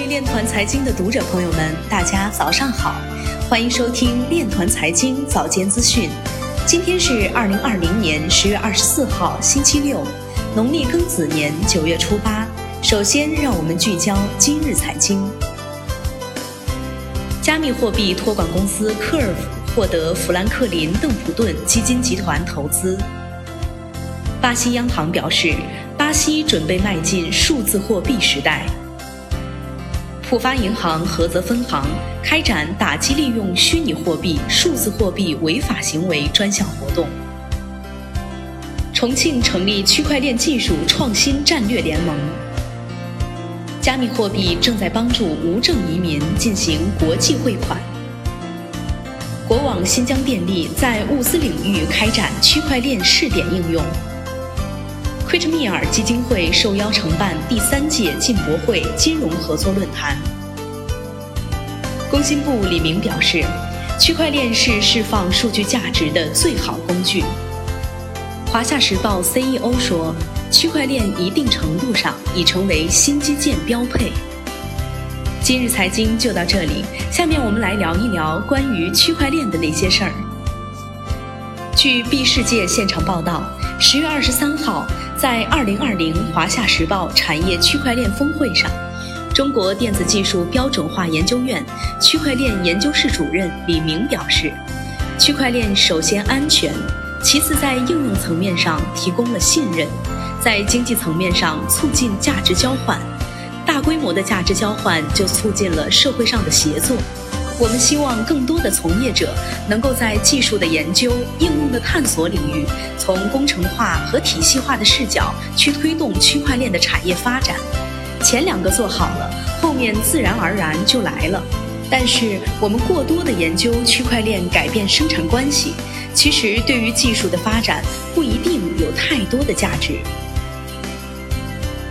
位链团财经的读者朋友们，大家早上好，欢迎收听链团财经早间资讯。今天是二零二零年十月二十四号，星期六，农历庚子年九月初八。首先，让我们聚焦今日财经。加密货币托管公司 Curve 获得富兰克林邓普顿基金集团投资。巴西央行表示，巴西准备迈进数字货币时代。浦发银行菏泽分行开展打击利用虚拟货币、数字货币违法行为专项活动。重庆成立区块链技术创新战略联盟。加密货币正在帮助无证移民进行国际汇款。国网新疆电力在物资领域开展区块链试点应用。奎特米尔基金会受邀承办第三届进博会金融合作论坛。工信部李明表示，区块链是释放数据价值的最好工具。华夏时报 CEO 说，区块链一定程度上已成为新基建标配。今日财经就到这里，下面我们来聊一聊关于区块链的那些事儿。据 B 世界现场报道，十月二十三号。在二零二零华夏时报产业区块链峰会上，中国电子技术标准化研究院区块链研究室主任李明表示，区块链首先安全，其次在应用层面上提供了信任，在经济层面上促进价值交换，大规模的价值交换就促进了社会上的协作。我们希望更多的从业者能够在技术的研究、应用的探索领域，从工程化和体系化的视角去推动区块链的产业发展。前两个做好了，后面自然而然就来了。但是我们过多的研究区块链改变生产关系，其实对于技术的发展不一定有太多的价值。